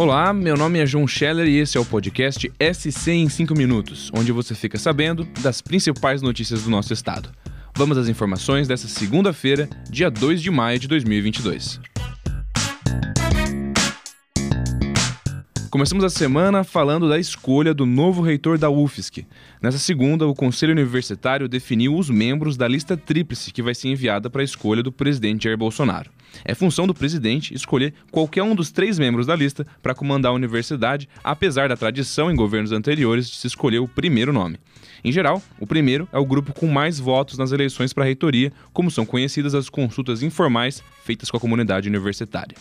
Olá, meu nome é João Scheller e esse é o podcast SC em 5 minutos, onde você fica sabendo das principais notícias do nosso estado. Vamos às informações dessa segunda-feira, dia 2 de maio de 2022. Começamos a semana falando da escolha do novo reitor da UFSC. Nessa segunda, o Conselho Universitário definiu os membros da lista tríplice que vai ser enviada para a escolha do presidente Jair Bolsonaro. É função do presidente escolher qualquer um dos três membros da lista para comandar a universidade, apesar da tradição em governos anteriores de se escolher o primeiro nome. Em geral, o primeiro é o grupo com mais votos nas eleições para a reitoria, como são conhecidas as consultas informais feitas com a comunidade universitária.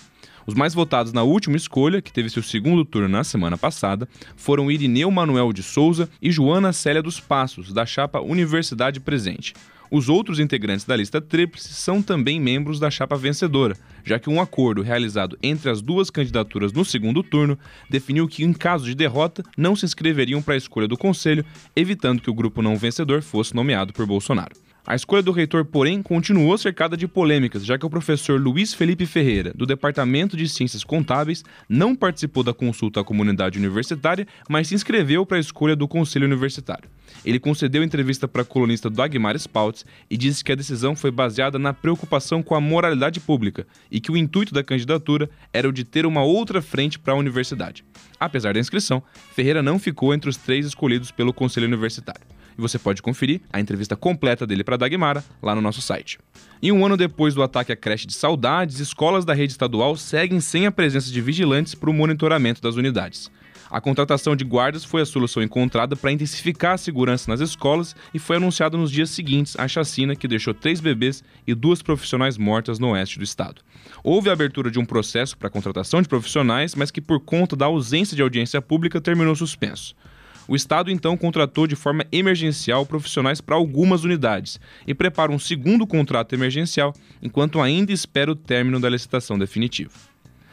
Os mais votados na última escolha, que teve seu segundo turno na semana passada, foram Irineu Manuel de Souza e Joana Célia dos Passos, da chapa Universidade Presente. Os outros integrantes da lista tríplice são também membros da chapa vencedora, já que um acordo realizado entre as duas candidaturas no segundo turno definiu que, em caso de derrota, não se inscreveriam para a escolha do conselho, evitando que o grupo não vencedor fosse nomeado por Bolsonaro. A escolha do reitor, porém, continuou cercada de polêmicas, já que o professor Luiz Felipe Ferreira, do Departamento de Ciências Contábeis, não participou da consulta à comunidade universitária, mas se inscreveu para a escolha do Conselho Universitário. Ele concedeu entrevista para a colunista Dagmar Spaltz e disse que a decisão foi baseada na preocupação com a moralidade pública e que o intuito da candidatura era o de ter uma outra frente para a universidade. Apesar da inscrição, Ferreira não ficou entre os três escolhidos pelo Conselho Universitário e você pode conferir a entrevista completa dele para Dagmara lá no nosso site. E um ano depois do ataque à creche de saudades, escolas da rede estadual seguem sem a presença de vigilantes para o monitoramento das unidades. A contratação de guardas foi a solução encontrada para intensificar a segurança nas escolas e foi anunciada nos dias seguintes à chacina que deixou três bebês e duas profissionais mortas no oeste do estado. Houve a abertura de um processo para a contratação de profissionais, mas que, por conta da ausência de audiência pública, terminou suspenso. O Estado então contratou de forma emergencial profissionais para algumas unidades e prepara um segundo contrato emergencial enquanto ainda espera o término da licitação definitiva.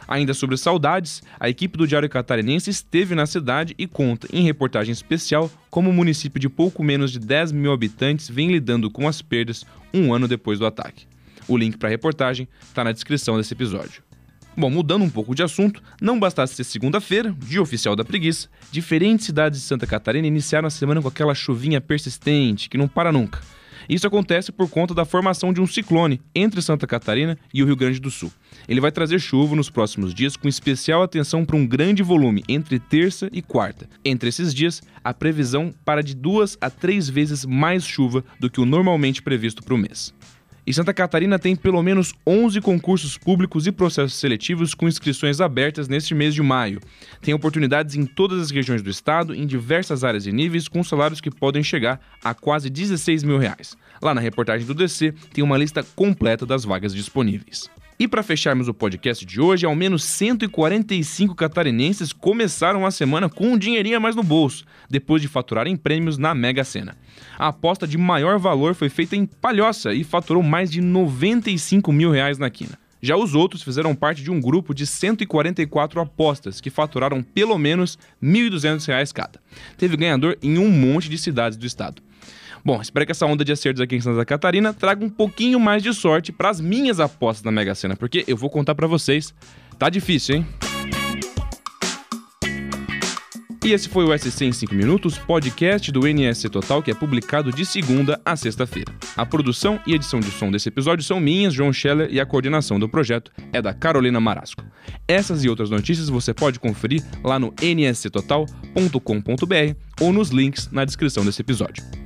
Ainda sobre saudades, a equipe do Diário Catarinense esteve na cidade e conta, em reportagem especial, como o município de pouco menos de 10 mil habitantes vem lidando com as perdas um ano depois do ataque. O link para a reportagem está na descrição desse episódio. Bom, mudando um pouco de assunto, não bastasse ser segunda-feira, dia oficial da preguiça, diferentes cidades de Santa Catarina iniciaram a semana com aquela chuvinha persistente que não para nunca. Isso acontece por conta da formação de um ciclone entre Santa Catarina e o Rio Grande do Sul. Ele vai trazer chuva nos próximos dias, com especial atenção para um grande volume entre terça e quarta. Entre esses dias, a previsão para de duas a três vezes mais chuva do que o normalmente previsto para o mês. E Santa Catarina tem pelo menos 11 concursos públicos e processos seletivos com inscrições abertas neste mês de maio. Tem oportunidades em todas as regiões do estado, em diversas áreas e níveis, com salários que podem chegar a quase 16 mil reais. Lá na reportagem do DC tem uma lista completa das vagas disponíveis. E para fecharmos o podcast de hoje, ao menos 145 catarinenses começaram a semana com um dinheirinho a mais no bolso, depois de faturarem prêmios na Mega Sena. A aposta de maior valor foi feita em Palhoça e faturou mais de 95 mil reais na quina. Já os outros fizeram parte de um grupo de 144 apostas, que faturaram pelo menos R$ 1.200 cada. Teve ganhador em um monte de cidades do estado. Bom, espero que essa onda de acertos aqui em Santa Catarina traga um pouquinho mais de sorte para as minhas apostas na Mega Sena, porque eu vou contar para vocês, tá difícil, hein? E esse foi o SC em 5 Minutos, podcast do NSC Total, que é publicado de segunda a sexta-feira. A produção e edição de som desse episódio são minhas, João Scheller, e a coordenação do projeto é da Carolina Marasco. Essas e outras notícias você pode conferir lá no nsctotal.com.br ou nos links na descrição desse episódio.